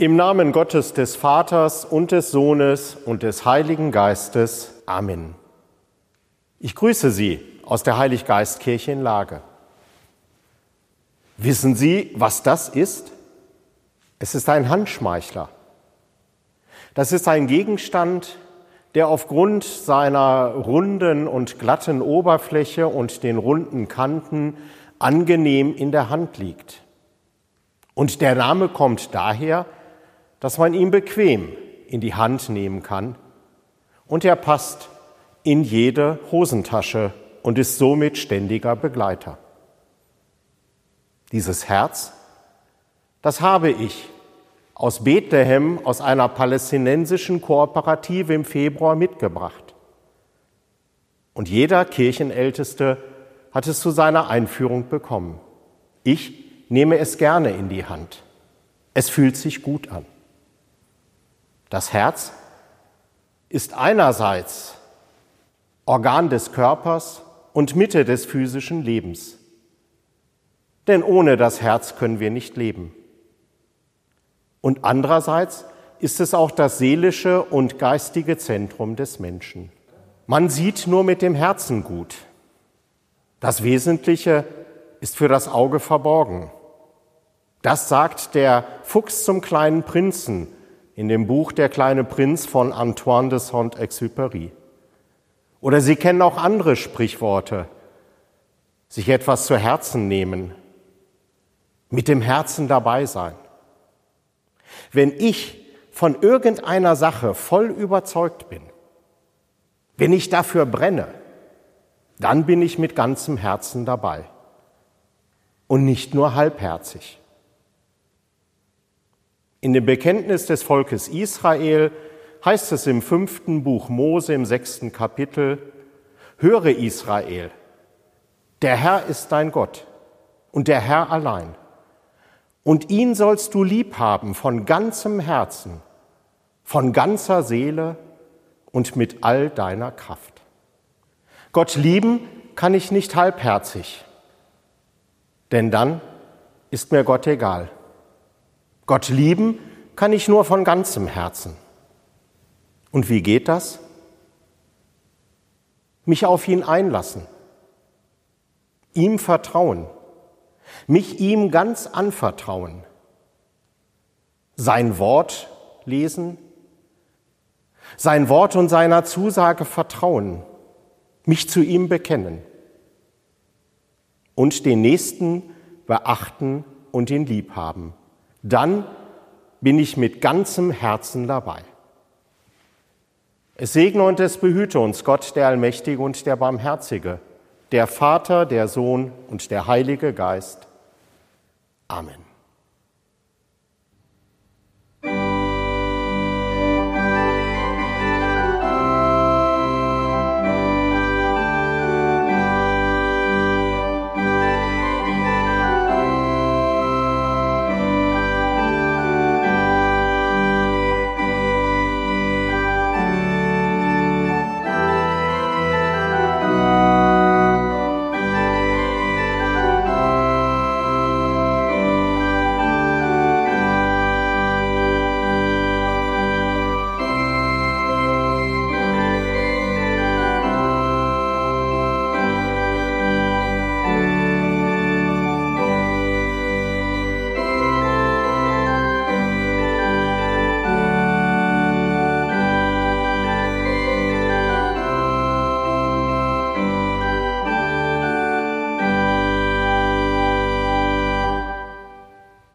Im Namen Gottes des Vaters und des Sohnes und des Heiligen Geistes. Amen. Ich grüße Sie aus der Heiliggeistkirche in Lage. Wissen Sie, was das ist? Es ist ein Handschmeichler. Das ist ein Gegenstand, der aufgrund seiner runden und glatten Oberfläche und den runden Kanten angenehm in der Hand liegt. Und der Name kommt daher, dass man ihn bequem in die Hand nehmen kann und er passt in jede Hosentasche und ist somit ständiger Begleiter. Dieses Herz, das habe ich aus Bethlehem, aus einer palästinensischen Kooperative im Februar mitgebracht. Und jeder Kirchenälteste hat es zu seiner Einführung bekommen. Ich nehme es gerne in die Hand. Es fühlt sich gut an. Das Herz ist einerseits Organ des Körpers und Mitte des physischen Lebens. Denn ohne das Herz können wir nicht leben. Und andererseits ist es auch das seelische und geistige Zentrum des Menschen. Man sieht nur mit dem Herzen gut. Das Wesentliche ist für das Auge verborgen. Das sagt der Fuchs zum kleinen Prinzen in dem Buch Der kleine Prinz von Antoine de Saint-Exupéry. Oder Sie kennen auch andere Sprichworte. Sich etwas zu Herzen nehmen, mit dem Herzen dabei sein. Wenn ich von irgendeiner Sache voll überzeugt bin, wenn ich dafür brenne, dann bin ich mit ganzem Herzen dabei und nicht nur halbherzig. In dem Bekenntnis des Volkes Israel heißt es im fünften Buch Mose im sechsten Kapitel, höre Israel, der Herr ist dein Gott und der Herr allein. Und ihn sollst du lieb haben von ganzem Herzen, von ganzer Seele und mit all deiner Kraft. Gott lieben kann ich nicht halbherzig, denn dann ist mir Gott egal. Gott lieben kann ich nur von ganzem Herzen. Und wie geht das? Mich auf ihn einlassen, ihm vertrauen, mich ihm ganz anvertrauen, sein Wort lesen, sein Wort und seiner Zusage vertrauen, mich zu ihm bekennen. Und den Nächsten beachten und ihn lieb haben dann bin ich mit ganzem Herzen dabei. Es segne und es behüte uns Gott, der Allmächtige und der Barmherzige, der Vater, der Sohn und der Heilige Geist. Amen.